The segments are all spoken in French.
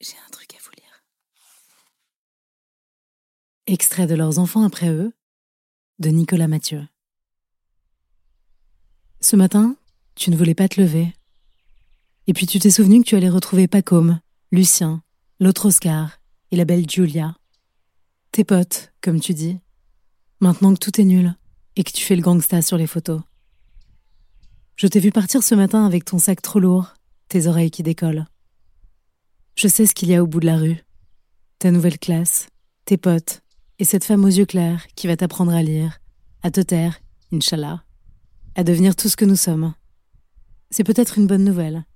J'ai un truc à vous lire. Extrait de leurs enfants après eux, de Nicolas Mathieu. Ce matin, tu ne voulais pas te lever. Et puis tu t'es souvenu que tu allais retrouver Pacôme, Lucien, l'autre Oscar et la belle Julia. Tes potes, comme tu dis. Maintenant que tout est nul et que tu fais le gangsta sur les photos. Je t'ai vu partir ce matin avec ton sac trop lourd, tes oreilles qui décollent. Je sais ce qu'il y a au bout de la rue. Ta nouvelle classe, tes potes, et cette femme aux yeux clairs qui va t'apprendre à lire, à te taire, Inch'Allah, à devenir tout ce que nous sommes. C'est peut-être une bonne nouvelle.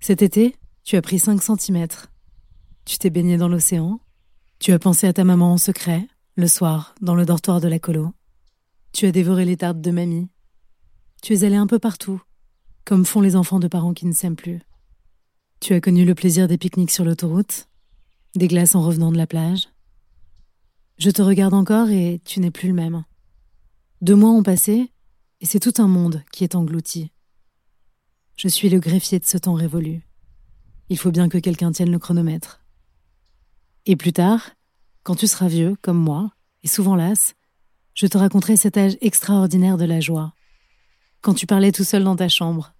Cet été, tu as pris 5 centimètres. Tu t'es baigné dans l'océan. Tu as pensé à ta maman en secret, le soir, dans le dortoir de la colo. Tu as dévoré les tartes de mamie. Tu es allé un peu partout, comme font les enfants de parents qui ne s'aiment plus. Tu as connu le plaisir des pique-niques sur l'autoroute, des glaces en revenant de la plage. Je te regarde encore et tu n'es plus le même. Deux mois ont passé et c'est tout un monde qui est englouti. Je suis le greffier de ce temps révolu. Il faut bien que quelqu'un tienne le chronomètre. Et plus tard, quand tu seras vieux, comme moi, et souvent las, je te raconterai cet âge extraordinaire de la joie. Quand tu parlais tout seul dans ta chambre,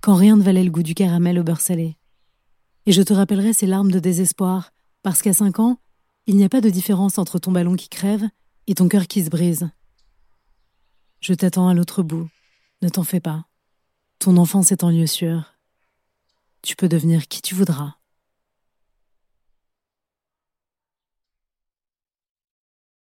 quand rien ne valait le goût du caramel au beurre salé, et je te rappellerai ces larmes de désespoir, parce qu'à cinq ans, il n'y a pas de différence entre ton ballon qui crève et ton cœur qui se brise. Je t'attends à l'autre bout, ne t'en fais pas. Ton enfance est en lieu sûr. Tu peux devenir qui tu voudras.